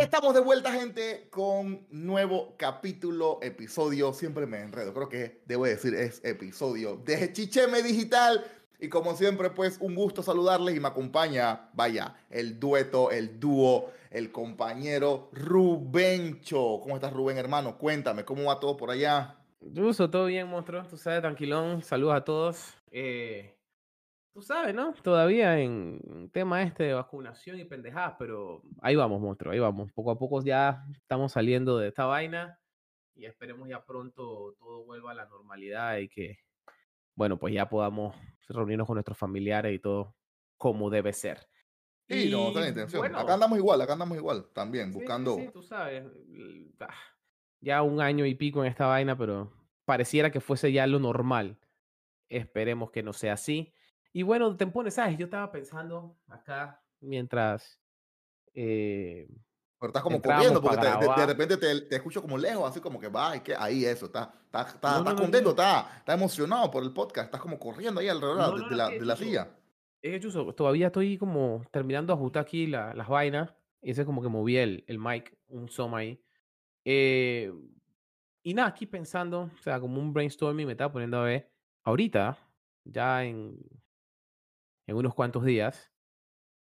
Estamos de vuelta, gente, con nuevo capítulo, episodio. Siempre me enredo, creo que debo decir es episodio de Chicheme Digital. Y como siempre, pues un gusto saludarles y me acompaña, vaya, el dueto, el dúo, el compañero Rubencho. ¿Cómo estás, Rubén, hermano? Cuéntame, ¿cómo va todo por allá? Ruso, todo bien, monstruo. Tú sabes, tranquilón. Saludos a todos. Eh, tú sabes, ¿no? Todavía en tema este de vacunación y pendejadas, pero ahí vamos, monstruo, ahí vamos. Poco a poco ya estamos saliendo de esta vaina y esperemos ya pronto todo vuelva a la normalidad y que, bueno, pues ya podamos reunirnos con nuestros familiares y todo como debe ser. Sí, no, la intención. acá andamos igual, acá andamos igual, también, buscando. Sí, tú sabes. Ah, ya un año y pico en esta vaina, pero pareciera que fuese ya lo normal. Esperemos que no sea así. Y bueno, te pones, ¿sabes? Yo estaba pensando acá mientras. Eh, pero estás como corriendo, porque de, repente te, te, escucho como lejos, así como que va, y que ahí eso, está, está, está, estás contento, está, está emocionado por el podcast, estás como corriendo ahí alrededor de, la, de la silla. Es que todavía estoy como terminando de ajustar aquí la, las vainas, y ese como que moví el, el mic, un soma ahí. Eh, y nada, aquí pensando, o sea, como un brainstorming me estaba poniendo a ver, ahorita, ya en en unos cuantos días,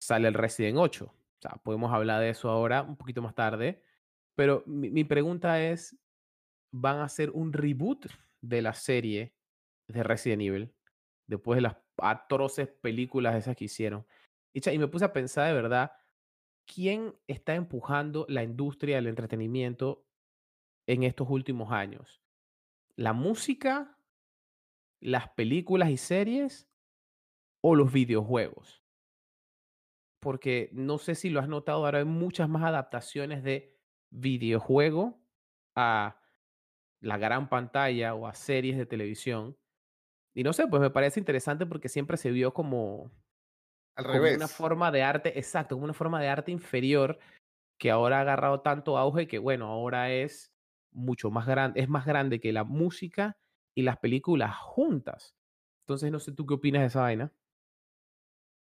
sale el Resident 8. O sea, podemos hablar de eso ahora, un poquito más tarde. Pero mi, pregunta es, ¿van a hacer un reboot de la serie de Resident Evil? Después de las atroces películas esas que hicieron. Y, y me puse a pensar de verdad, ¿quién está empujando la industria del entretenimiento en estos últimos años? ¿La música? ¿Las películas y series? O los videojuegos. Porque no sé si lo has notado, ahora hay muchas más adaptaciones de videojuego a la gran pantalla o a series de televisión. Y no sé, pues me parece interesante porque siempre se vio como, Al revés. una forma de arte, exacto, como una forma de arte inferior que ahora ha agarrado tanto auge que bueno, ahora es mucho más grande, es más grande que la música y las películas juntas. Entonces, no sé tú qué opinas de esa vaina.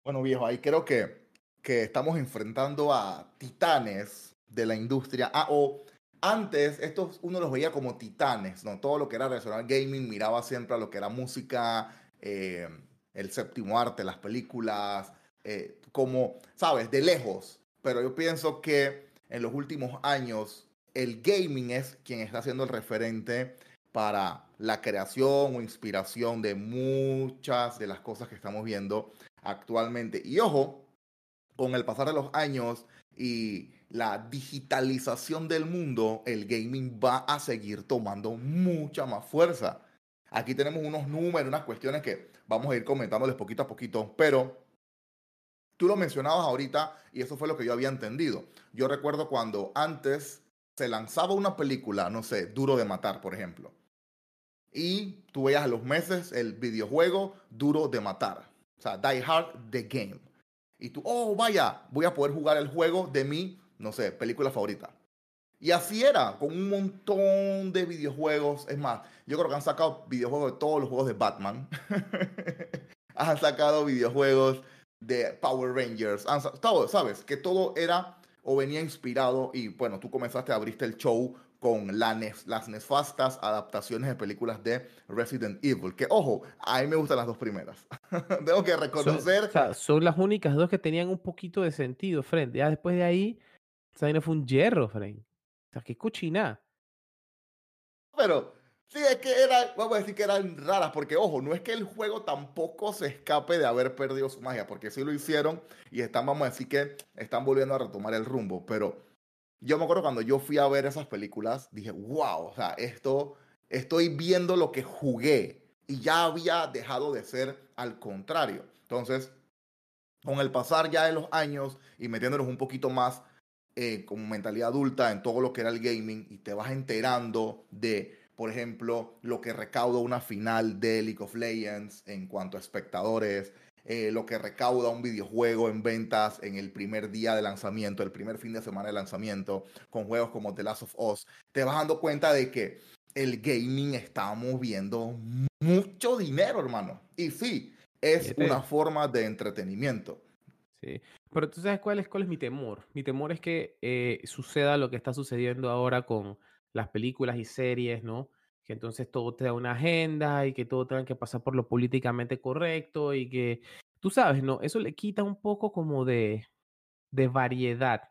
Bueno, viejo, ahí creo que, que estamos enfrentando a titanes de la industria. Ah, o antes, estos uno los veía como titanes, ¿no? Todo lo que era relacionado gaming miraba siempre a lo que era música, eh, el séptimo arte, las películas, eh, como, ¿sabes? De lejos. Pero yo pienso que en los últimos años el gaming es quien está siendo el referente para la creación o inspiración de muchas de las cosas que estamos viendo actualmente. Y ojo, con el pasar de los años y la digitalización del mundo, el gaming va a seguir tomando mucha más fuerza. Aquí tenemos unos números, unas cuestiones que vamos a ir comentándoles poquito a poquito, pero tú lo mencionabas ahorita y eso fue lo que yo había entendido. Yo recuerdo cuando antes se lanzaba una película, no sé, Duro de Matar, por ejemplo, y tú veías a los meses el videojuego Duro de Matar. O sea, Die Hard The Game. Y tú, oh, vaya, voy a poder jugar el juego de mi, no sé, película favorita. Y así era, con un montón de videojuegos. Es más, yo creo que han sacado videojuegos de todos los juegos de Batman. han sacado videojuegos de Power Rangers. Han, ¿Sabes? Que todo era o venía inspirado y bueno, tú comenzaste, abriste el show con las nefastas adaptaciones de películas de Resident Evil. Que ojo, a mí me gustan las dos primeras. Tengo que reconocer. Son, las únicas dos que tenían un poquito de sentido, frente. Ya después de ahí, esa fue un hierro, Fren. O sea, qué cochina. Pero sí, es que era, vamos a decir que eran raras, porque ojo, no es que el juego tampoco se escape de haber perdido su magia, porque sí lo hicieron y están, vamos a decir que están volviendo a retomar el rumbo, pero yo me acuerdo cuando yo fui a ver esas películas, dije, wow, o sea, esto, estoy viendo lo que jugué y ya había dejado de ser al contrario. Entonces, con el pasar ya de los años y metiéndonos un poquito más eh, como mentalidad adulta en todo lo que era el gaming y te vas enterando de, por ejemplo, lo que recauda una final de League of Legends en cuanto a espectadores, eh, lo que recauda un videojuego en ventas en el primer día de lanzamiento, el primer fin de semana de lanzamiento, con juegos como The Last of Us, te vas dando cuenta de que el gaming está moviendo mucho dinero, hermano. Y sí, es una forma de entretenimiento. Sí. Pero tú sabes cuál es, cuál es mi temor. Mi temor es que eh, suceda lo que está sucediendo ahora con las películas y series, ¿no? Que entonces todo te da una agenda y que todo tenga que pasar por lo políticamente correcto y que, tú sabes, ¿no? Eso le quita un poco como de, de variedad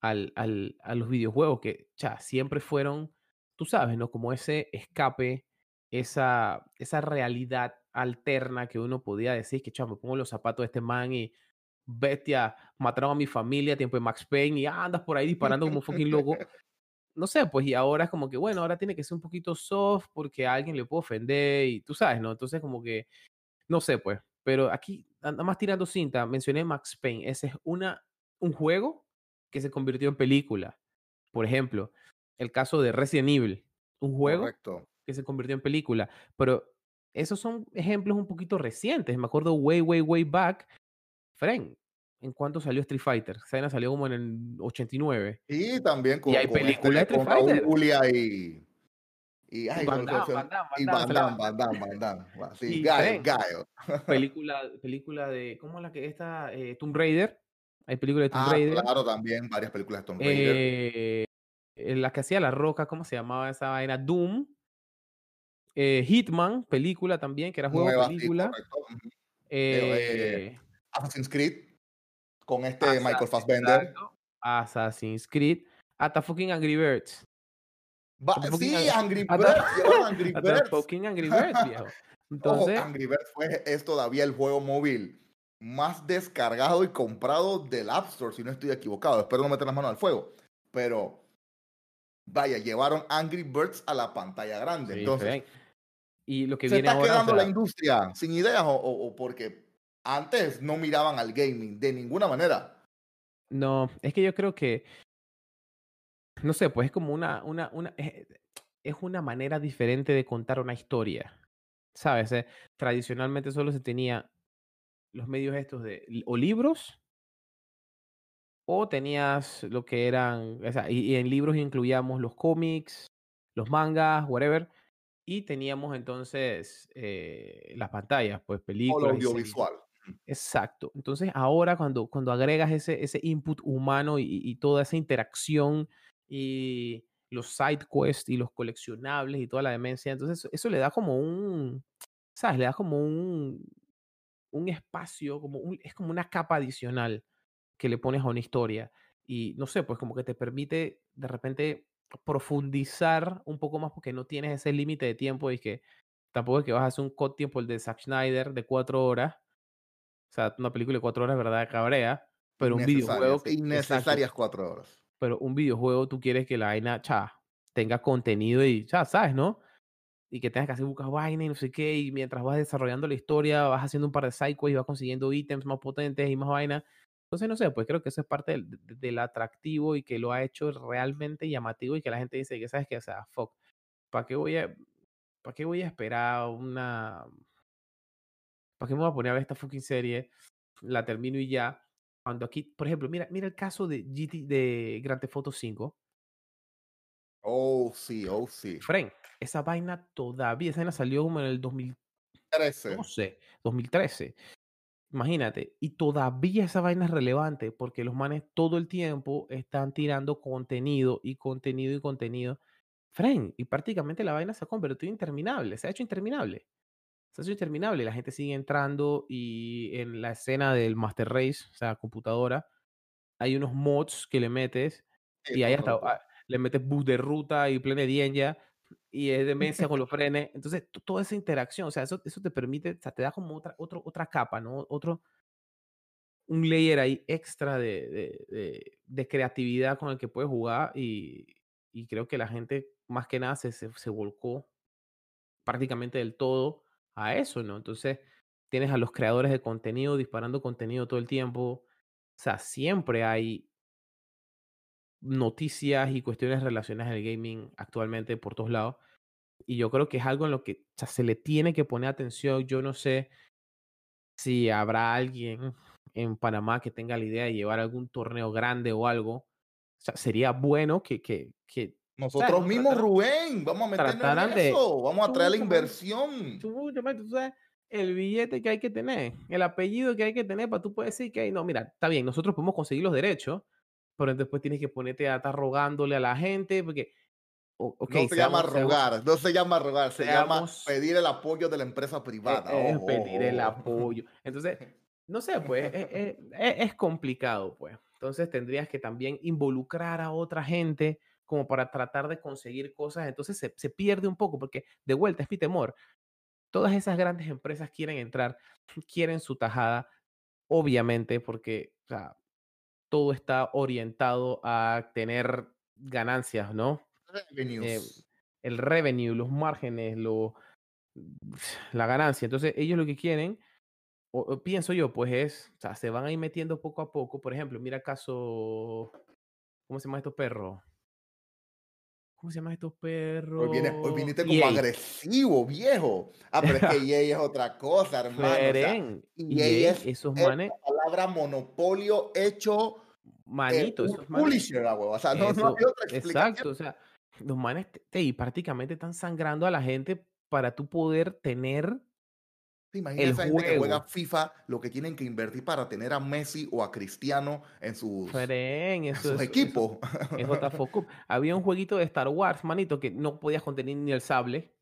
al, al, a los videojuegos que ya siempre fueron, tú sabes, ¿no? Como ese escape, esa, esa realidad alterna que uno podía decir que, chao, me pongo los zapatos de este man y bestia, mataron a mi familia, tiempo de Max Payne y andas por ahí disparando como un fucking loco. No sé, pues y ahora es como que, bueno, ahora tiene que ser un poquito soft porque a alguien le puede ofender y tú sabes, ¿no? Entonces como que, no sé, pues, pero aquí, nada más tirando cinta, mencioné Max Payne, ese es una, un juego que se convirtió en película. Por ejemplo, el caso de Resident Evil, un juego Correcto. que se convirtió en película, pero esos son ejemplos un poquito recientes. Me acuerdo way, way, way back Fren, ¿en cuánto salió Street Fighter? Sena salió como en el 89. Y también con, y hay con películas este, de con Street Fighter. Julia y. Y, ay, Van Damme. Sí. Gaio. película, película de, ¿cómo es la que está? Eh, Tomb Raider. Hay película de Tomb Ah, Raider. claro, también varias películas de Tomb Raider. Eh, en la que hacía La Roca, ¿cómo se llamaba esa vaina? Doom. Eh, Hitman, película también, que era juego sí, película. Eh, Assassin's Creed con este Michael Fassbender. exacto, Assassin's Creed. Hasta fucking Angry Birds. Fucking sí, Ang- Angry Birds, Angry Hasta Birds. fucking Angry Birds, viejo. Ojo, Entonces, Angry Birds fue, es todavía el juego móvil más descargado y comprado del App Store, si no estoy equivocado. Espero no meter las manos al fuego. Pero, vaya, llevaron Angry Birds a la pantalla grande. sí, Entonces, y lo que ¿se viene está ahora, o quedando la sea, industria sin ideas o, o- o porque antes no miraban al gaming de ninguna manera? no, es que yo creo que, no sé, pues es como una, una, una, es, es una manera diferente de contar una historia, ¿sabes? Eh, Tradicionalmente solo se tenía los medios estos de, o libros, o tenías lo que eran, o sea, y, y en libros incluíamos los cómics, los mangas, whatever, y teníamos entonces eh, las pantallas, pues O lo películas y series. audiovisual. Exacto. Entonces, ahora cuando, cuando agregas ese, ese input humano y, toda esa interacción y los side quests y los coleccionables y toda la demencia, entonces eso, eso le da como un, ¿sabes? Le da como un, un espacio, como un, es como una capa adicional que le pones a una historia. Y no sé, pues como que te permite de repente profundizar un poco más porque no tienes ese límite de tiempo y que tampoco es que vas a hacer un cut tiempo el de Zack Snyder de cuatro horas. O sea, una película de cuatro horas, ¿verdad? Cabrea. Pero un videojuego Innecesarias, exacto, cuatro horas. pero un videojuego tú quieres que la vaina, cha, tenga contenido y, cha, ¿sabes, no? Y que tengas que hacer buscar vaina y no sé qué, y mientras vas desarrollando la historia, vas haciendo un par de sidequests y vas consiguiendo ítems más potentes y más vaina. Entonces, no sé, pues creo que eso es parte del, de- del atractivo y que lo ha hecho realmente llamativo y que la gente dice que, ¿sabes qué? O sea, fuck, ¿para qué voy a, para qué voy a esperar una, ¿para qué me voy a poner a ver esta fucking serie? La termino y ya. Cuando aquí, por ejemplo, mira, mira el caso de GT, de Grand Theft Auto 5. Oh, sí, oh, sí. Frank, esa vaina todavía, esa vaina salió como en el 2012, 13. 2013. Imagínate, y todavía esa vaina es relevante porque los manes todo el tiempo están tirando contenido y contenido y contenido. Frank, y prácticamente la vaina se ha convertido en interminable, se ha hecho interminable. Se ha hecho interminable, la gente sigue entrando y en la escena del Master Race, o sea, computadora, hay unos mods que le metes Sí, y ahí hasta ah, le metes bus de ruta y plena ya y es demencia con los frenes. Entonces, to- toda esa interacción, o sea, eso, eso te permite, o sea, te da como otra, otro, otra capa, ¿no? Otro, un layer ahí extra de, de, de- de creatividad con el que puedes jugar y, y creo que la gente más que nada se, se, se volcó prácticamente del todo a eso, ¿no? Entonces, tienes a los creadores de contenido disparando contenido todo el tiempo. O sea, siempre hay noticias y cuestiones relacionadas al gaming actualmente por todos lados. Y yo creo que es algo en lo que se le tiene que poner atención. Yo no sé si habrá alguien en Panamá que tenga la idea de llevar algún torneo grande o algo. O sea, sería bueno que, que, que Nosotros mismos, Rubén, vamos a meternos en de- eso. Vamos a traer la inversión. Tú sabes, el billete que hay que tener, el apellido que hay que tener para tú puedes decir que, no, mira, está bien, nosotros podemos conseguir los derechos, pero después tienes que ponerte a estar rogándole a la gente, porque, no se llama rogar, no se llama rogar, se llama pedir el apoyo de la empresa e, privada. Es, pedir el apoyo. Entonces, no sé, pues, e, e, es, complicado, pues. Entonces tendrías que también involucrar a otra gente como para tratar de conseguir cosas. Entonces se, se pierde un poco, porque de vuelta es mi temor. Todas esas grandes empresas quieren entrar, quieren su tajada, obviamente, porque o sea, todo está orientado a tener ganancias, ¿no? Eh, el revenue, los márgenes, lo, la ganancia. Entonces, ellos lo que quieren, o, pienso yo, pues es, o sea, se van a ir metiendo poco a poco. Por ejemplo, mira caso, ¿cómo se llama estos perros? ¿Cómo se llaman estos perros? Hoy, hoy viniste como agresivo, viejo. Ah, pero es que EA es otra cosa, hermano. O sea, EA, es, esos manes... la palabra monopolio hecho manito, esos manes. O sea, no, no hay otra explicación. Exacto, o sea, los manes te, prácticamente están sangrando a la gente para tú poder tener ¿Te imaginas esa gente que juega FIFA lo que tienen que invertir para tener a Messi o a Cristiano en sus, equipos? En Había un jueguito de Star Wars, manito, que no podías contener ni el sable.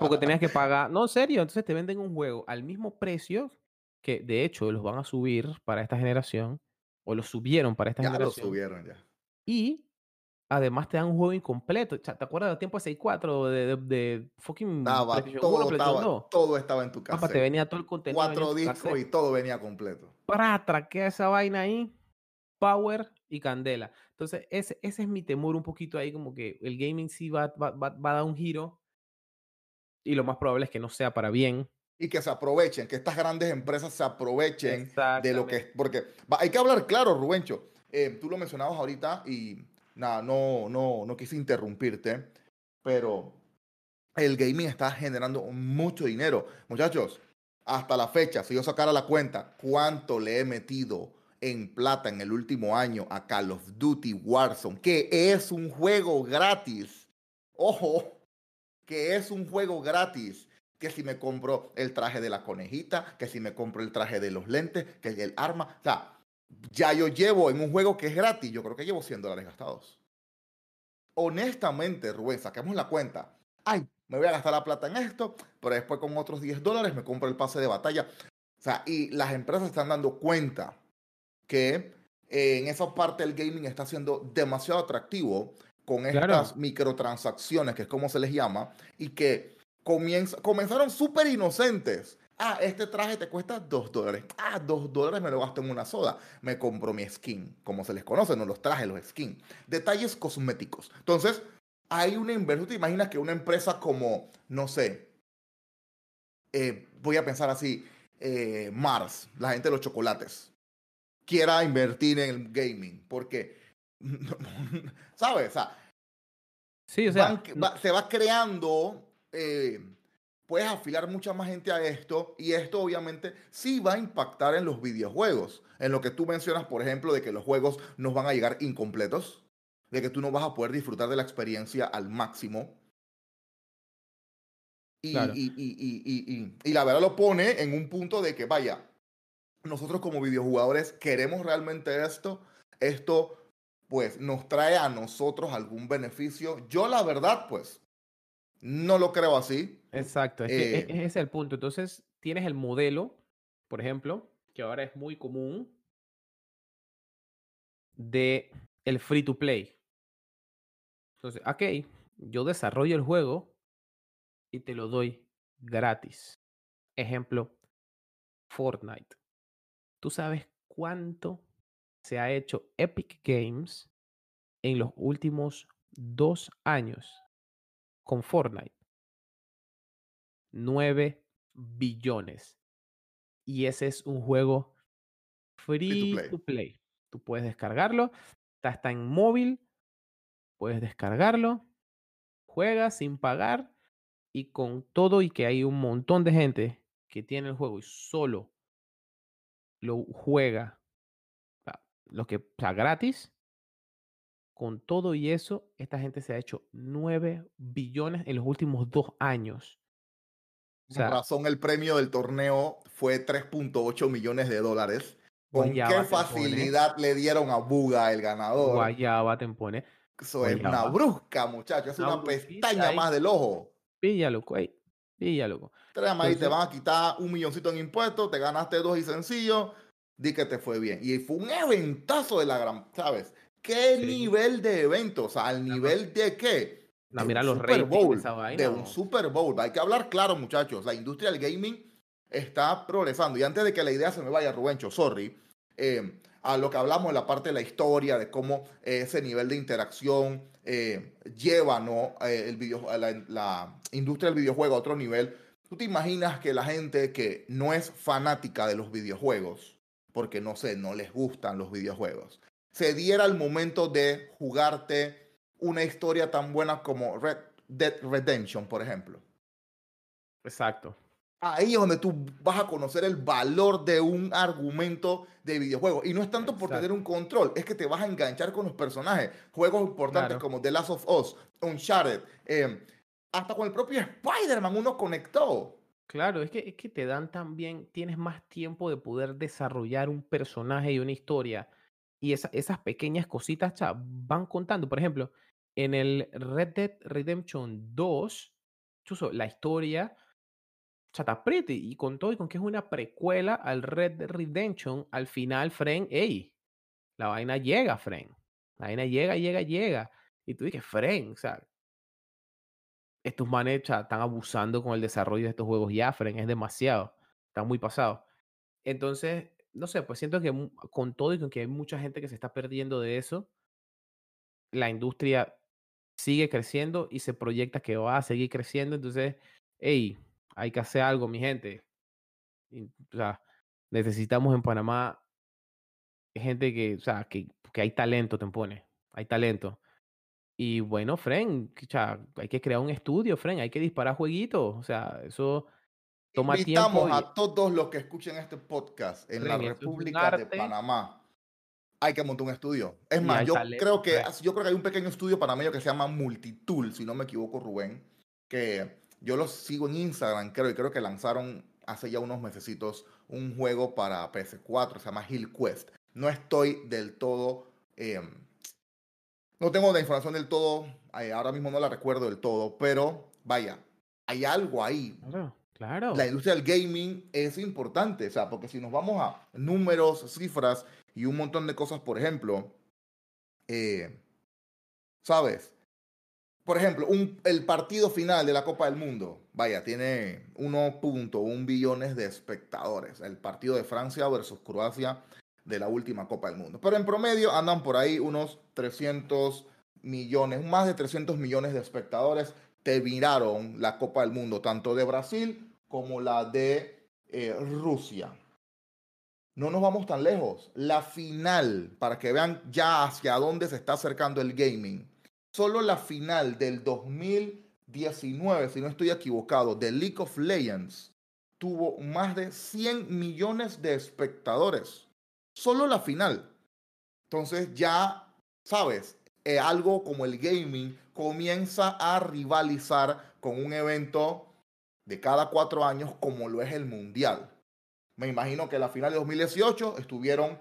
Porque tenías que pagar. No, en serio. Entonces te venden un juego al mismo precio que, de hecho, los van a subir para esta generación. O lo subieron para esta generación. Ya lo subieron ya. Y además te dan un juego incompleto. ¿Te acuerdas del tiempo de 6.4 de, de, fucking estaba, todo, estaba, todo estaba en tu casa. te venía todo el contenido. Cuatro discos y todo venía completo. Para traquear esa vaina ahí, power y candela. Entonces, ese, ese es mi temor un poquito ahí, como que el gaming sí va, va, va, va a dar un giro y lo más probable es que no sea para bien. Y que se aprovechen, que estas grandes empresas se aprovechen de lo que... Porque hay que hablar claro, Rubencho. Eh, tú lo mencionabas ahorita y nada, no, no, no quise interrumpirte, pero el gaming está generando mucho dinero. Muchachos, hasta la fecha, si yo sacara la cuenta, cuánto le he metido en plata en el último año a Call of Duty Warzone, que es un juego gratis. Ojo, que es un juego gratis. Que si me compro el traje de la conejita, que si me compro el traje de los lentes, que el arma. O sea, ya yo llevo en un juego que es gratis, yo creo que llevo 100 dólares gastados. Honestamente, Rubén, saquemos la cuenta. Ay, me voy a gastar la plata en esto, pero después con otros 10 dólares me compro el pase de batalla. O sea, y las empresas están dando cuenta que en esa parte el gaming está siendo demasiado atractivo con estas microtransacciones, que es como se les llama, y que comenzaron súper inocentes Ah, este traje te cuesta dos dólares. Ah, dos dólares me lo gasto en una soda. Me compro mi skin, como se les conoce, no los trajes, los skins. Detalles cosméticos. Entonces, hay una inversión. ¿Te imaginas que una empresa como, no sé, eh, voy a pensar así, eh, Mars, la gente de los chocolates, quiera invertir en el gaming? Porque, ¿sabes? O sea, sí, o sea se va creando. Eh, puedes afilar mucha más gente a esto y esto obviamente sí va a impactar en los videojuegos. En lo que tú mencionas, por ejemplo, de que los juegos nos van a llegar incompletos, de que tú no vas a poder disfrutar de la experiencia al máximo. Y, y, y, y, la verdad lo pone en un punto de que, vaya, nosotros como videojugadores queremos realmente esto, esto pues nos trae a nosotros algún beneficio. Yo la verdad, pues, no lo creo así. Exacto, es que e, eh ese es el punto. Entonces, tienes el modelo, por ejemplo, que ahora es muy común, de el free to play. Entonces, ok, yo desarrollo el juego y te lo doy gratis. Ejemplo, Fortnite. ¿Tú sabes cuánto se ha hecho Epic Games en los últimos dos años con Fortnite. 9 billones. Y ese es un juego free, to, play. Tú puedes descargarlo. Está, en móvil. Puedes descargarlo. Juegas sin pagar. Y con todo y que hay un montón de gente que tiene el juego y solo lo juega lo que está gratis, con todo y eso, esta gente se ha hecho 9 billones en los últimos dos años. Con razón, el premio del torneo fue 3.8 millones de dólares. ¿Con qué facilidad le dieron a Buga el ganador? Guayaba Tempone. Eso es una brusca, muchachos. Es una, pestaña más del ojo. Píllalo, güey. Píllalo. y te van a quitar un milloncito en impuestos, te ganaste dos y sencillo, di que te fue bien. Y fue un eventazo de la gran, ¿sabes? ¿Qué nivel de evento? O sea, al nivel de qué? No, mira los Super Bowl, de un Super Bowl. Hay que hablar claro, muchachos. La industria del gaming está progresando. Y antes de que la idea se me vaya, Rubencho, sorry, eh, a lo que hablamos en la parte de la historia, de cómo ese nivel de interacción eh, lleva ¿no? Eh, el video, la, la, industria del videojuego a otro nivel. ¿Tú te imaginas que la gente que no es fanática de los videojuegos, porque no sé, no les gustan los videojuegos, se diera el momento de jugarte una historia tan buena como Red Dead Redemption, por ejemplo? Exacto. Ahí es donde tú vas a conocer el valor de un argumento de videojuego. Y no es tanto por tener un control, es que te vas a enganchar con los personajes. Juegos importantes como The Last of Us, Uncharted, eh, hasta con el propio Spider-Man uno conectó. Claro, es que, es que te dan también, tienes más tiempo de poder desarrollar un personaje y una historia. Y esas pequeñas cositas van contando. Por ejemplo, en el Red Dead Redemption 2, chuso, la historia chata pretty y con todo y con que es una precuela al Red Dead Redemption, al final, Fren, ey, la vaina llega, Fren. La vaina llega, llega, llega. Y tú dices, Fren, o sea, estos manes están abusando con el desarrollo de estos juegos ya, Fren, es demasiado. Están muy pasados. Entonces, no sé, pues siento que con todo y con que hay mucha gente que se está perdiendo de eso, la industria sigue creciendo y se proyecta que va a seguir creciendo. Entonces, hey, hay que hacer algo, mi gente. o sea, necesitamos en Panamá gente que, o sea, que, que hay talento, te pone. Hay talento. Y bueno, Fren, hay que crear un estudio, Fren, hay que disparar jueguitos. O sea, eso toma Invitamos a todos los que escuchen este podcast en la República de Panamá. Hay que montar un estudio. Es más, yo creo que yo creo que hay un pequeño estudio panameño que se llama Multitool, si no me equivoco, Rubén, que yo los sigo en Instagram, creo, y creo que lanzaron hace ya unos mesecitos un juego para PS4, se llama Hill Quest. No estoy del todo em, no tengo la información del todo, eh, ahora mismo no la recuerdo del todo, pero vaya, hay algo ahí. Claro, claro. La industria del gaming es importante, o sea, porque si nos vamos a números, cifras y un montón de cosas, por ejemplo, eh, ¿sabes? Por ejemplo, el partido final de la Copa del Mundo, vaya, tiene 1.1 billones de espectadores. El partido de Francia versus Croacia de la última Copa del Mundo. Pero en promedio andan por ahí unos 300 millones, más de 300 millones de espectadores te miraron la Copa del Mundo, tanto de Brasil como la de eh, Rusia. No nos vamos tan lejos. La final, para que vean ya hacia dónde se está acercando el gaming. Solo la final del 2019, si no estoy equivocado, de League of Legends, tuvo más de 100 millones de espectadores solo la final. Entonces ya, sabes, eh, algo como el gaming comienza a rivalizar con un evento de cada cuatro años como lo es el Mundial. Me imagino que la final de 2018 estuvieron,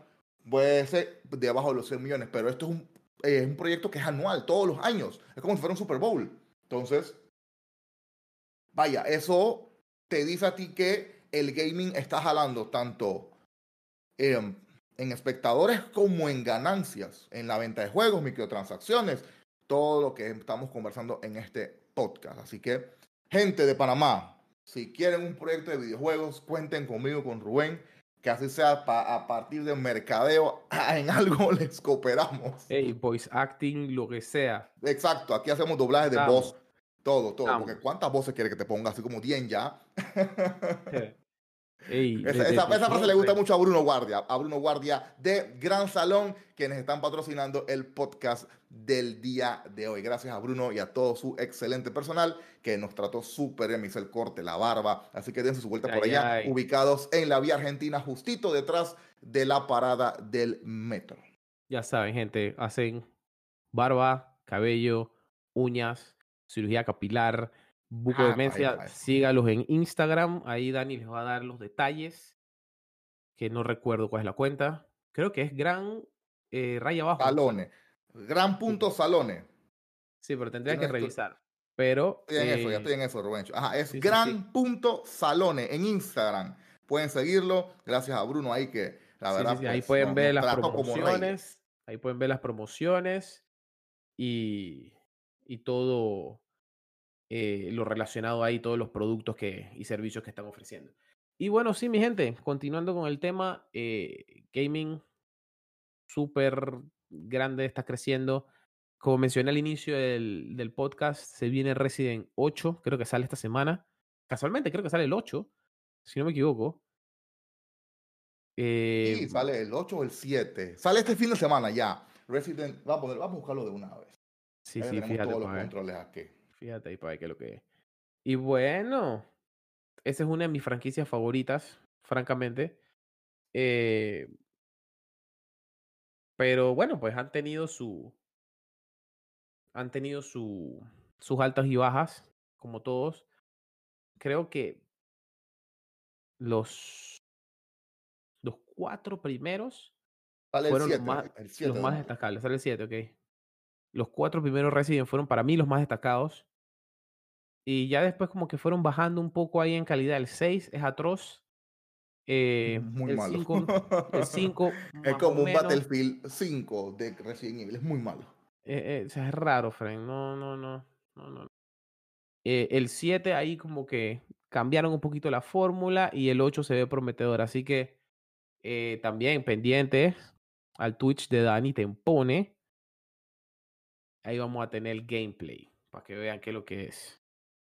puede debajo de los 100 millones, pero esto es un, es un proyecto que es anual, todos los años. Es como si fuera un Super Bowl. Entonces, vaya, eso te dice a ti que el gaming está jalando tanto eh, en espectadores como en ganancias, en la venta de juegos, microtransacciones, todo lo que estamos conversando en este podcast. Así que, gente de Panamá, si quieren un proyecto de videojuegos, cuenten conmigo, con Rubén, que así sea a partir de mercadeo, en algo les cooperamos. Hey, voice acting, lo que sea. Exacto, aquí hacemos doblajes de voz, todo, todo. Porque ¿cuántas voces quiere que te ponga? Así como 10 ya. esa, frase le gusta mucho a Bruno Guardia, a Bruno Guardia de Gran Salón, quienes están patrocinando el podcast del día de hoy. Gracias a Bruno y a todo su excelente personal que nos trató súper bien, me hizo el corte, la barba, así que dense su vuelta por allá, ubicados en la vía argentina, justito detrás de la parada del metro. Ya saben, gente, hacen barba, cabello, uñas, cirugía capilar, Buco Ah, Demencia, página. sígalos en Instagram. Ahí Dani les va a dar los detalles. Que no recuerdo cuál es la cuenta. Creo que es gran eh, raya abajo. Salones. Gran punto salones. Sí, pero tendría no que estoy- revisar. Pero. Estoy en eso, ya eh, estoy en eso, Rubencho. Ajá, es sí, sí, gran sí. punto salones en Instagram. Pueden seguirlo. Gracias a Bruno ahí que la sí, sí, verdad. sí, Ahí pues, pueden ver las promociones. Ahí pueden ver las promociones. Y, y todo eh, lo relacionado ahí, todos los productos que, y servicios que están ofreciendo. Y bueno, sí, mi gente, continuando con el tema, eh, gaming súper grande, está creciendo. Como mencioné al inicio del, del podcast, se viene Resident 8, creo que sale esta semana. Casualmente, creo que sale el 8, si no me equivoco. Eh, Sí, sale el 8 o el 7. Sale este fin de semana ya. Resident. Vamos a, poner- vamos a buscarlo de una vez. sí, sí, tenemos fíjate, todos los pa' ver. controles aquí. Fíjate ahí para ver qué es lo que es. Y bueno, esa es una de mis franquicias favoritas, francamente. Eh, pero bueno, pues han tenido su. Han tenido su, sus altas y bajas, como todos. Creo que los, los cuatro primeros Sale el fueron 7. los más, el 7 los más destacables. Sale el 7, ok. Los cuatro primeros Resident fueron para mí los más destacados. Y ya después como que fueron bajando un poco ahí en calidad. El 6 es atroz. Eh, Muy el malo. 5, el 5 es como un menos. Battlefield 5 de Resident Evil. Es muy malo. Eh, eh, o sea, es raro, Frank. No, no, no. no, no. Eh, el 7 ahí como que cambiaron un poquito la fórmula y el 8 se ve prometedor. Así que también pendientes al Twitch de Dani Tempone. Ahí vamos a tener el gameplay para que vean qué es lo que es.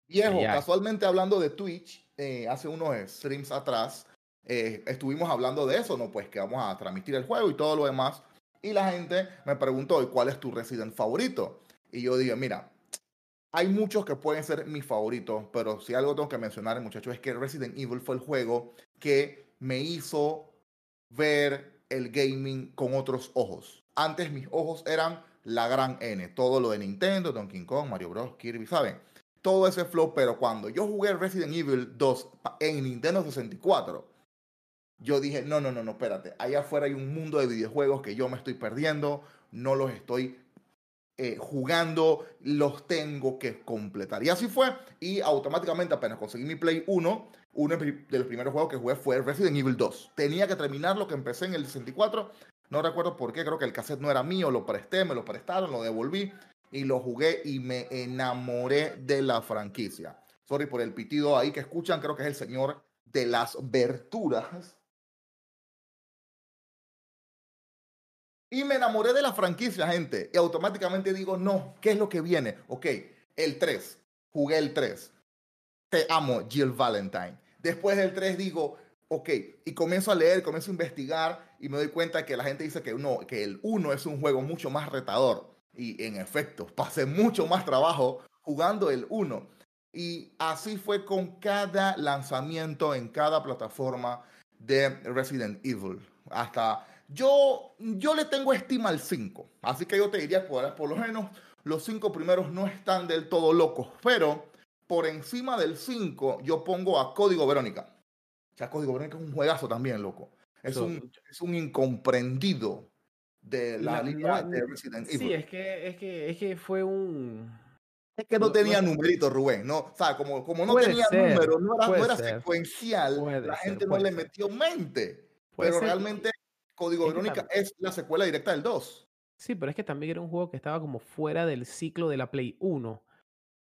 Viejo, casualmente hablando de Twitch, eh, hace unos streams atrás, eh, estuvimos hablando de eso, ¿no? Pues que vamos a transmitir el juego y todo lo demás. Y la gente me preguntó, ¿y cuál es tu Resident favorito? Y yo dije, mira, hay muchos que pueden ser mis favoritos, pero si algo tengo que mencionar, muchachos, es que Resident Evil fue el juego que me hizo ver el gaming con otros ojos. Antes mis ojos eran la gran N, todo lo de Nintendo, Donkey Kong, Mario Bros, Kirby, ¿saben? Todo ese flow, pero cuando yo jugué Resident Evil 2 en Nintendo 64, yo dije, no, no, no, no, espérate, allá afuera hay un mundo de videojuegos que yo me estoy perdiendo, no los estoy eh, jugando, los tengo que completar. Y así fue, y automáticamente apenas conseguí mi Play 1, uno de los primeros juegos que jugué fue Resident Evil 2. Tenía que terminar lo que empecé en el 64, no recuerdo por qué, creo que el cassette no era mío, lo presté, me lo prestaron, lo devolví y lo jugué y me enamoré de la franquicia. Sorry por el pitido ahí que escuchan, creo que es el señor de las verturas. Y me enamoré de la franquicia, gente. Y automáticamente digo, no, ¿qué es lo que viene? Ok, el 3. Jugué el 3. Te amo, Jill Valentine. Después del 3 digo, ok, y comienzo a leer, comienzo a investigar y me doy cuenta que la gente dice que, no, que el 1 es un juego mucho más retador. Y en efecto, pasé mucho más trabajo jugando el 1. Y así fue con cada lanzamiento en cada plataforma de Resident Evil. Hasta yo, yo le tengo estima al 5. Así que yo te diría que por, por lo menos los 5 primeros no están del todo locos. Pero por encima del 5 yo pongo a Código Verónica. O sea, Código Verónica es un juegazo también, loco. Es, So- un, es un incomprendido de la No, línea no, de Resident Evil. Sí, es que, es que, es que fue un. Es que no No- tenía no- numeritos, Rubén, ¿no? O sea, como, como no tenía ser, números, no era, no era ser. secuencial, Puede la ser, gente no puede le ser. metió mente. Pero ser, realmente Código es Verónica es la secuela directa del 2. Sí, pero es que también era un juego que estaba como fuera del ciclo de la Play 1.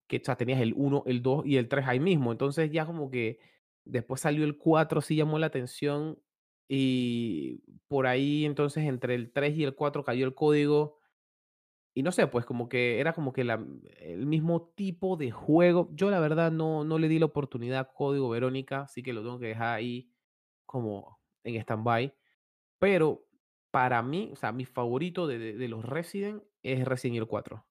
Que o sea, tenías el 1, el 2 y el 3 ahí mismo. Entonces ya como que después salió el 4, sí llamó la atención. Y por ahí entonces entre el 3 y el 4 cayó el código. Y no sé, pues como que era como que la, el mismo tipo de juego. Yo la verdad no, no le di la oportunidad Código Verónica, así que lo tengo que dejar ahí como en stand-by. Pero para mí, o sea, mi favorito de, de- de los Resident es Resident Evil 4.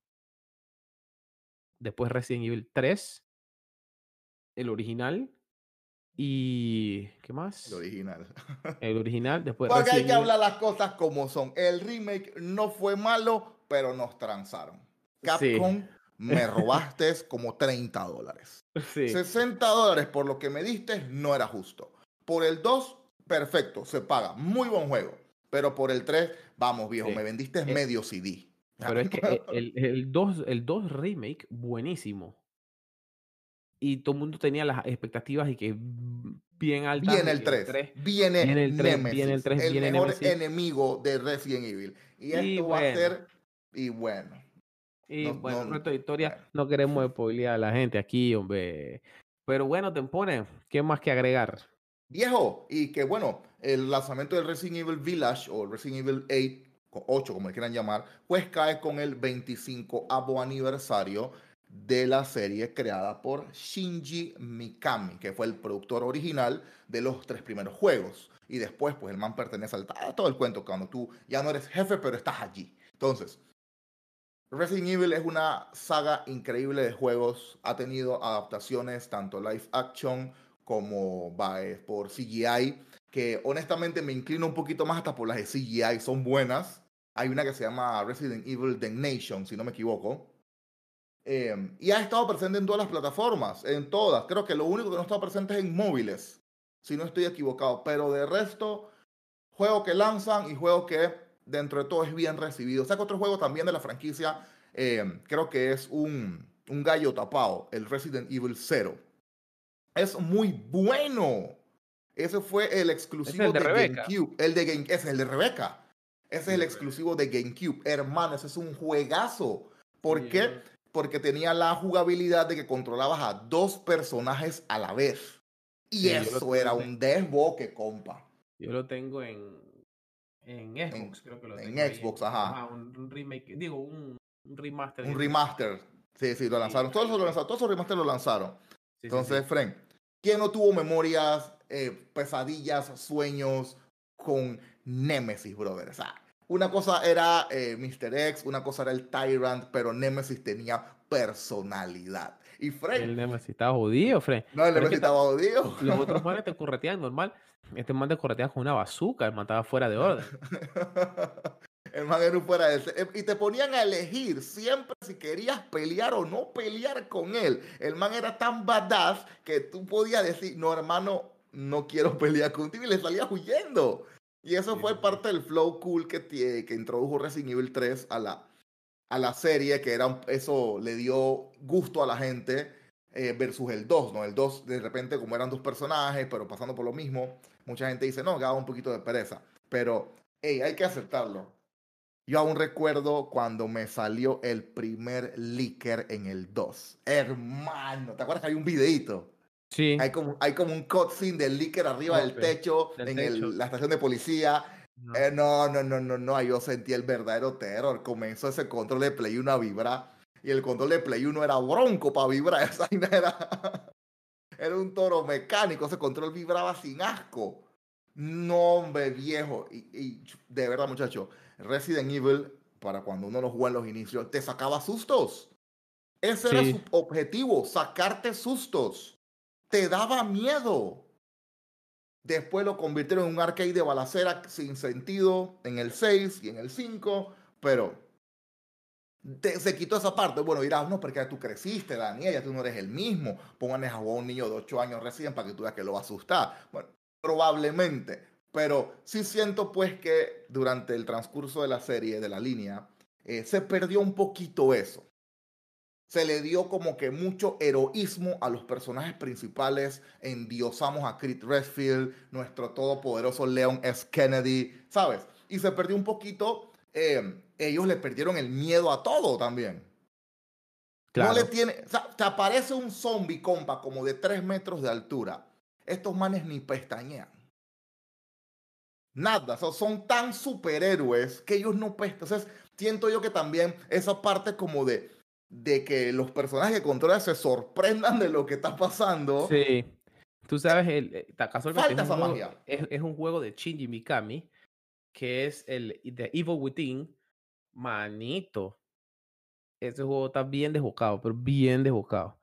Después Resident Evil 3, el original. Y. ¿Qué más? El original. El original. Después Porque hay que hablar las cosas como son. El remake no fue malo, pero nos transaron. Sí. Capcom me robaste como 30 dólares. Sí. 60 dólares por lo que me diste no era justo. Por el 2, perfecto, se paga. Muy buen juego. Pero por el 3, vamos viejo, Sí. me vendiste Eh, medio CD. Pero es que el, el 2, el 2 remake, buenísimo. Y todo el mundo tenía las expectativas y que bien altas. Viene el que 3. Viene, Viene el 3, Nemesis, viene el 3, el viene mejor Nemesis. enemigo de Resident Evil. Y esto Y va a bueno. ser... Y bueno. Y No- bueno, no- de historia, bueno. no queremos spoilear a la gente aquí, hombre. Pero bueno, te pone, ¿qué más que agregar? Viejo, y que bueno, el lanzamiento del Resident Evil Village o Resident Evil 8, o 8 como le quieran llamar, pues cae con el 25 aniversario de la serie creada por Shinji Mikami, que fue el productor original de los tres primeros juegos. Y después, pues el man pertenece al a todo el cuento, cuando tú ya no eres jefe, pero estás allí. Entonces, Resident Evil es una saga increíble de juegos. Ha tenido adaptaciones tanto live action como by- por CGI, que honestamente me inclino un poquito más hasta por las de CGI, son buenas. Hay una que se llama Resident Evil The Nation, si no me equivoco. Eh, y ha estado presente en todas las plataformas, en todas. Creo que lo único que no está presente es en móviles, si no estoy equivocado. Pero de resto, juegos que lanzan y juegos que dentro de todo es bien recibido. Saca otro juego también de la franquicia, eh, creo que es un, un gallo tapado, el Resident Evil 0. Es muy bueno. Ese fue el exclusivo el de. GameCube. El de Game, ese es el de Rebeca. Ese es el exclusivo de GameCube. Hermano, ese es un juegazo. ¿Por qué? Porque tenía la jugabilidad de que controlabas a dos personajes a la vez. Y Sí, eso era un desboque, compa. Yo lo tengo en, en Xbox, creo que lo en tengo ahí, Xbox, ajá. un, un remake, digo, un, un remaster. Un remaster. Sí, sí, lo lanzaron. Todos esos lo lanzaron. Todos esos remaster lo lanzaron. Sí, Entonces. Fren, ¿quién no tuvo memorias, eh, pesadillas, sueños con Nemesis, brother? O sea, una cosa era eh, Mr. X, una cosa era el Tyrant, pero Nemesis tenía personalidad. Y Fren, el Nemesis estaba jodido, Fred. no, el es Nemesis estaba odio. Los otros manes te corretean normal. Este man te corretea con una bazooka, el man estaba fuera de orden. El man era un fuera de ese- Y te ponían a elegir siempre si querías pelear o no pelear con él. El man era tan badass que tú podías decir, no, hermano, no quiero pelear contigo. Y le salías huyendo. Y eso Sí, fue sí, parte del flow cool que, que introdujo Resident Evil 3 a la, a la serie, que era eso le dio gusto a la gente eh, versus el 2, ¿no? El 2, de repente, como eran dos personajes, pero pasando por lo mismo, mucha gente dice, no, haga un poquito de pereza. Pero, hey, hay que aceptarlo. Yo aún recuerdo cuando me salió el primer leaker en el 2. Hermano, ¿te acuerdas que hay un videito? Sí. Hay como, hay como un cutscene del leaker arriba del techo, del en el- la estación de policía. No. Eh, no, no, no, no, no, yo sentí el verdadero terror. Comenzó ese control de Play 1 a vibrar. Y el control de Play 1 era bronco para vibrar. Esa era, era un toro mecánico. Ese control vibraba sin asco. No, hombre, viejo. Y, y de verdad, muchacho, Resident Evil, para cuando uno lo juega en los inicios, te sacaba sustos. Ese era su objetivo, sacarte sustos. Te daba miedo. Después lo convirtieron en un arcade de balacera sin sentido en el 6 y en el 5, pero se quitó esa parte. Bueno, dirás, no, porque tú creciste, Daniel, ya tú no eres el mismo. Jugar a un niño de 8 años recién para que tú veas que lo va a asustar. Bueno, probablemente. Pero sí siento pues que durante el transcurso de la serie, de la línea, eh, se perdió un poquito eso. Se le dio como que mucho heroísmo a los personajes principales. Endiosamos a Creed Redfield, nuestro todopoderoso Leon S. Kennedy, ¿sabes? Y se perdió un poquito. eh, ellos le perdieron el miedo a todo también. Claro. No le tiene. O sea, te aparece un zombie, compa, como de 3 metros de altura. Estos manes ni pestañean. Nada, o sea, son tan superhéroes que ellos no pestañean. Entonces, siento yo que también esa parte como de, de que los personajes que controlan se sorprendan de lo que está pasando. Sí. Tú sabes, el, eh, casualmente Falta es, un esa juego, magia. es, es un juego de Shinji Mikami, que es el The Evil Within. Manito. Ese juego está bien desbocado, pero bien desbocado.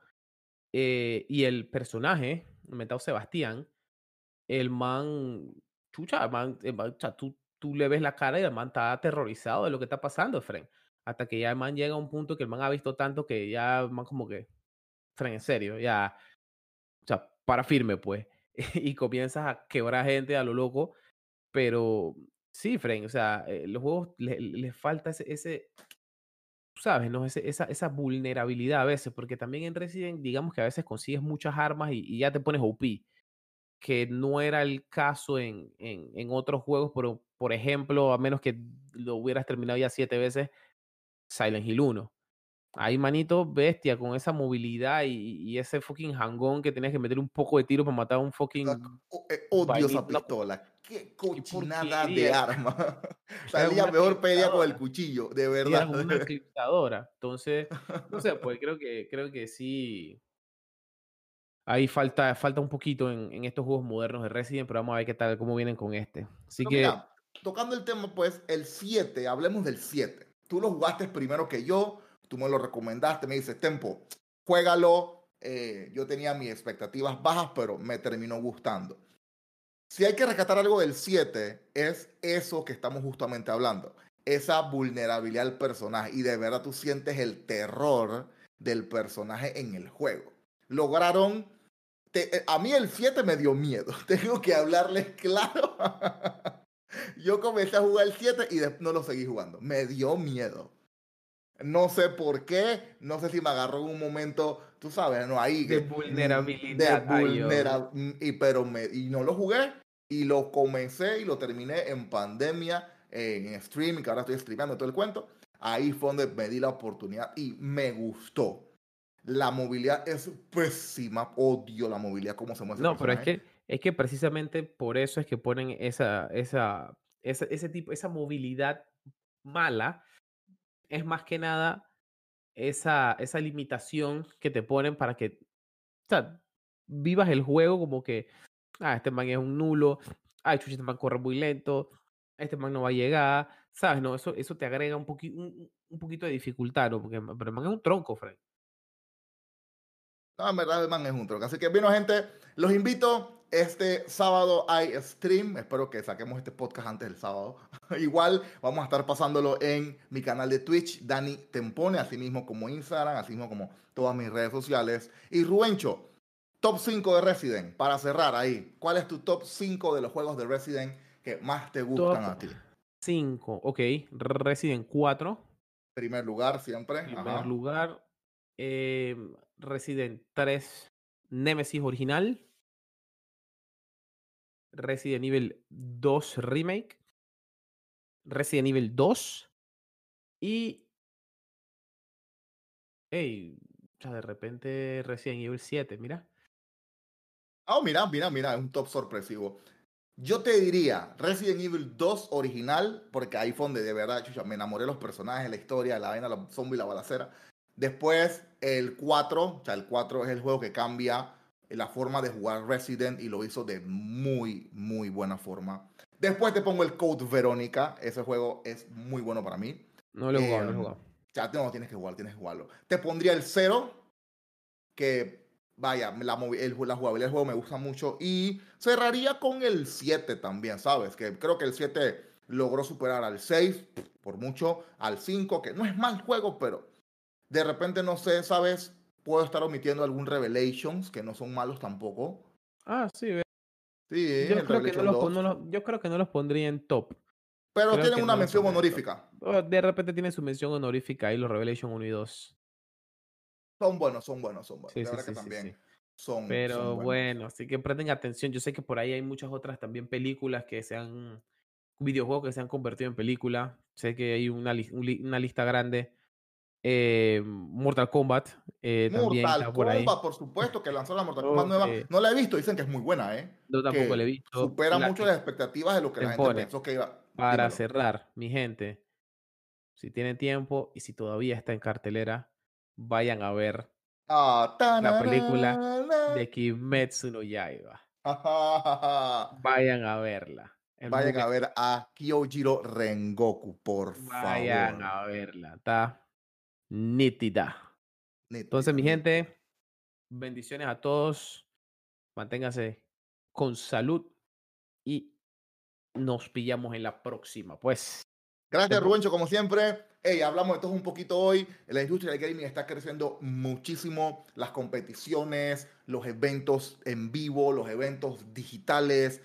Eh, y el personaje, inventado Sebastián, el man, chucha, el man, el man, o sea, tú, tú le ves la cara y el man está aterrorizado de lo que está pasando, Fren. Hasta que ya el man llega a un punto que el man ha visto tanto que ya el man como que, en serio, ya, o sea, para firme, pues, y comienzas a quebrar gente a lo loco, pero sí, Fren, o sea, eh, los juegos les le falta ese, ese ¿sabes? ¿no? Ese, esa, esa vulnerabilidad a veces, porque también en Resident, digamos que a veces consigues muchas armas y, y ya te pones OP, que no era el caso en, en, en, otros juegos, pero por ejemplo, a menos que lo hubieras terminado ya siete veces, Silent Hill 1. Ahí, manito, bestia, con esa movilidad y, y ese fucking hangón que tenías que meter un poco de tiro para matar a un fucking. Eh, odio esa pistola. Qué cochinada de arma. Salía mejor pelea con el cuchillo, de verdad. Era una eclipsadora. Entonces, no sé, pues creo que, creo que sí. Ahí falta, falta un poquito en, en, estos juegos modernos de Resident, pero vamos a ver qué tal, cómo vienen con este. Así que. Mira, tocando el tema, pues, el 7, hablemos del 7. Tú lo jugaste primero que yo, tú me lo recomendaste, me dices, Tempo, juégalo. Eh, yo tenía mis expectativas bajas, pero me terminó gustando. Si hay que rescatar algo del 7, es eso que estamos justamente hablando. Esa vulnerabilidad del personaje. Y de verdad tú sientes el terror del personaje en el juego. Lograron... Te, eh, a mí el 7 me dio miedo. Tengo que hablarles claro. Yo comencé a jugar el 7 y no lo seguí jugando. Me dio miedo. No sé por qué, no sé si me agarró en un momento, tú sabes, no ahí. De vulnerabilidad. De vulnera y, pero me, y no lo jugué y lo comencé y lo terminé en pandemia, en streaming, que ahora estoy streamando todo el cuento. Ahí fue donde me di la oportunidad y me gustó. La movilidad es pésima, odio la movilidad, cómo se mueve. No, pero es que, es que precisamente por eso es que ponen esa, esa, ese tipo, esa movilidad mala, es más que nada esa, esa limitación que te ponen para que o vivas el juego como que, ah, este man es un nulo, ah, chuchi, este man corre muy lento, este man no va a llegar, ¿sabes? No, eso, eso te agrega un, poqui, un, un poquito de dificultad, ¿no? Porque pero el man es un tronco, Frank. No, en verdad el man es un tronco. Así que, bueno, gente, los invito. Este sábado hay stream. Espero que saquemos este podcast antes del sábado. Igual vamos a estar pasándolo en mi canal de Twitch, Dani Tempone, así mismo como Instagram, así mismo como todas mis redes sociales. Y Rubencho, top 5 de Resident, para cerrar ahí. ¿Cuál es tu top 5 de los juegos de Resident que más te gustan top a ti? 5, ok. Resident 4. Primer lugar siempre. Primer Ajá. lugar. Eh, Resident 3 Nemesis original. Resident Evil 2 Remake. Resident Evil 2. Y. Hey, o sea, de repente Resident Evil 7, mira. Oh, mira, mira, mira, es un top sorpresivo. Yo te diría Resident Evil 2 original, porque ahí fue donde de verdad chucha, me enamoré de los personajes, la historia, la vaina, la zombie, la balacera. Después el 4, o sea, el 4 es el juego que cambia la forma de jugar Resident y lo hizo de muy, muy buena forma. Después te pongo el Code Verónica, ese juego es muy bueno para mí. No lo he jugado, no lo he Eh, jugado. Ya no, tienes que jugar, tienes que jugarlo. Te pondría el 0, que vaya, la, el- la jugabilidad del juego me gusta mucho. Y cerraría con el 7 también, ¿sabes? Que creo que el 7 logró superar al 6 por mucho, al 5, que no es mal juego, pero de repente no sé, ¿sabes? Puedo estar omitiendo algún Revelations, que no son malos tampoco. Ah, sí, ve. Sí, Yo el creo, que no los, 2. pon- no los- yo creo que no los pondría en top. Pero creo tienen una no mención honorífica. De repente tiene su mención honorífica ahí los Revelation 1 y 2. Son buenos, son buenos, son buenos. Sí, sí, que también son, Pero son bueno, así que presten atención. Yo sé que por ahí hay muchas otras también películas que se han. videojuegos que se han convertido en película. Sé que hay li- una lista grande. Eh, Mortal Kombat eh, también Mortal por ahí. Por supuesto, que lanzó la Mortal Kombat nueva. No la he visto, dicen que es muy buena, ¿eh? Yo tampoco que la he visto. Supera La mucho las expectativas de lo que la te gente pensó que iba. Para Dímelo. cerrar, mi gente, si tienen tiempo y si todavía está en cartelera, vayan a ver Ah, la película de Kimetsu no Yaiba. Vayan a verla. El Vayan a ver a Kyojiro Rengoku, por Vayan favor. a verla, está nítida. Neta, Entonces, mi gente, bendiciones a todos. Manténganse con salud y nos pillamos en la próxima. Pues. Gracias, Rubencho, como siempre. Hey, hablamos de todo un poquito hoy. La industria del gaming está creciendo muchísimo. Las competiciones, los eventos en vivo, los eventos digitales,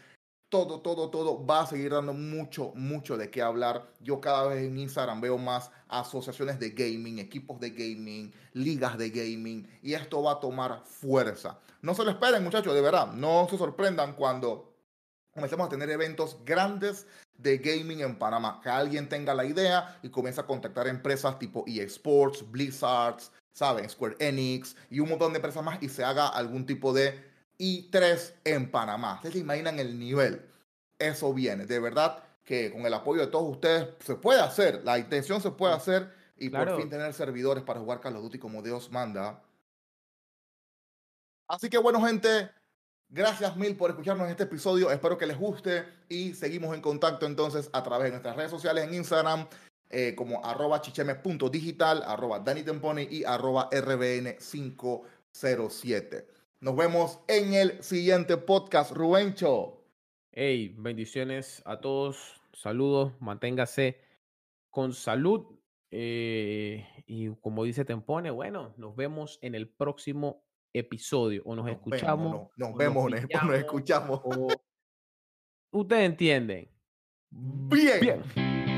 todo, todo, todo va a seguir dando mucho, mucho de qué hablar. Yo cada vez en Instagram veo más asociaciones de gaming, equipos de gaming, ligas de gaming, y esto va a tomar fuerza. No se lo esperen, muchachos, de verdad. No se sorprendan cuando comencemos a tener eventos grandes de gaming en Panamá. Que alguien tenga la idea y comience a contactar empresas tipo eSports, Blizzards, ¿saben? Square Enix y un montón de empresas más y se haga algún tipo de I3 en Panamá. Ustedes se imaginan el nivel. Eso viene. De verdad que con el apoyo de todos ustedes se puede hacer. La intención se puede hacer y por fin tener servidores para jugar Call of Duty como Dios manda. Así que bueno, gente, Gracias mil por escucharnos en este episodio. Espero que les guste y seguimos en contacto entonces a través de nuestras redes sociales en Instagram eh, como arroba chicheme.digital, arroba Dani Tempone y arroba RBN507. Nos vemos en el siguiente podcast, Rubencho. Hey, bendiciones a todos. Saludos, manténgase con salud. Eh, y como dice Tempone, bueno, nos vemos en el próximo episodio o nos, escuchamos. nos vemos o nos, escuchamos. Ustedes entienden. Bien. Bien.